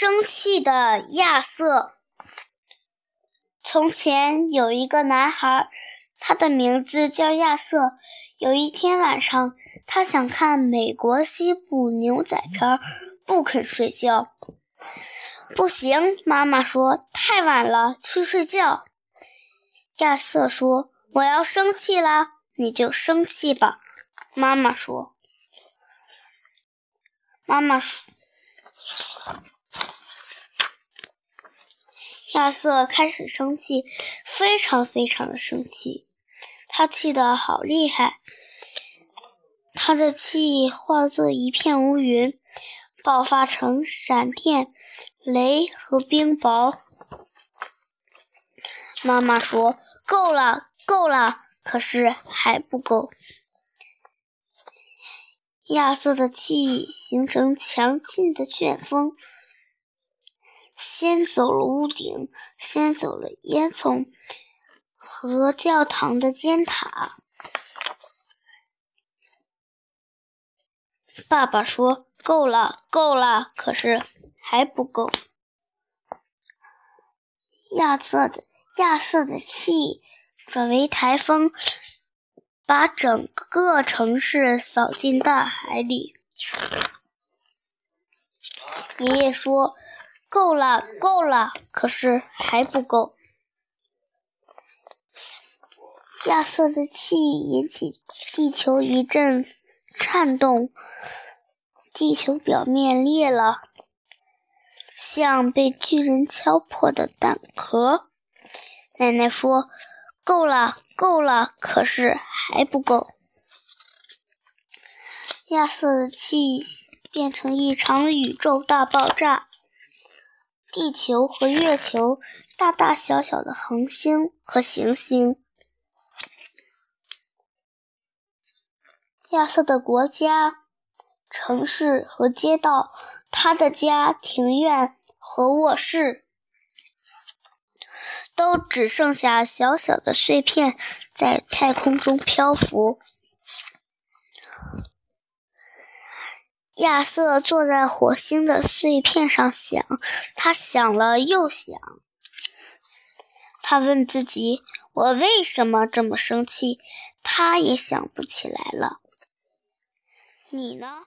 生气的亚瑟。从前有一个男孩，他的名字叫亚瑟。有一天晚上，他想看美国西部牛仔片，不肯睡觉。不行，妈妈说太晚了，去睡觉。亚瑟说：“我要生气啦，你就生气吧。”妈妈说：“妈妈说。”亚瑟开始生气，非常非常的生气，他气得好厉害，他的气化作一片乌云，爆发成闪电、雷和冰雹。妈妈说：“够了，够了！”可是还不够。亚瑟的气形成强劲的旋风。先走了屋顶，先走了烟囱和教堂的尖塔。爸爸说：“够了，够了。”可是还不够。亚瑟的亚瑟的气转为台风，把整个城市扫进大海里。爷爷说。够了，够了，可是还不够。亚瑟的气引起地球一阵颤动，地球表面裂了，像被巨人敲破的蛋壳。奶奶说：“够了，够了，可是还不够。”亚瑟的气变成一场宇宙大爆炸。地球和月球，大大小小的恒星和行星，亚瑟的国家、城市和街道，他的家、庭院和卧室，都只剩下小小的碎片在太空中漂浮。亚瑟坐在火星的碎片上想，他想了又想。他问自己：“我为什么这么生气？”他也想不起来了。你呢？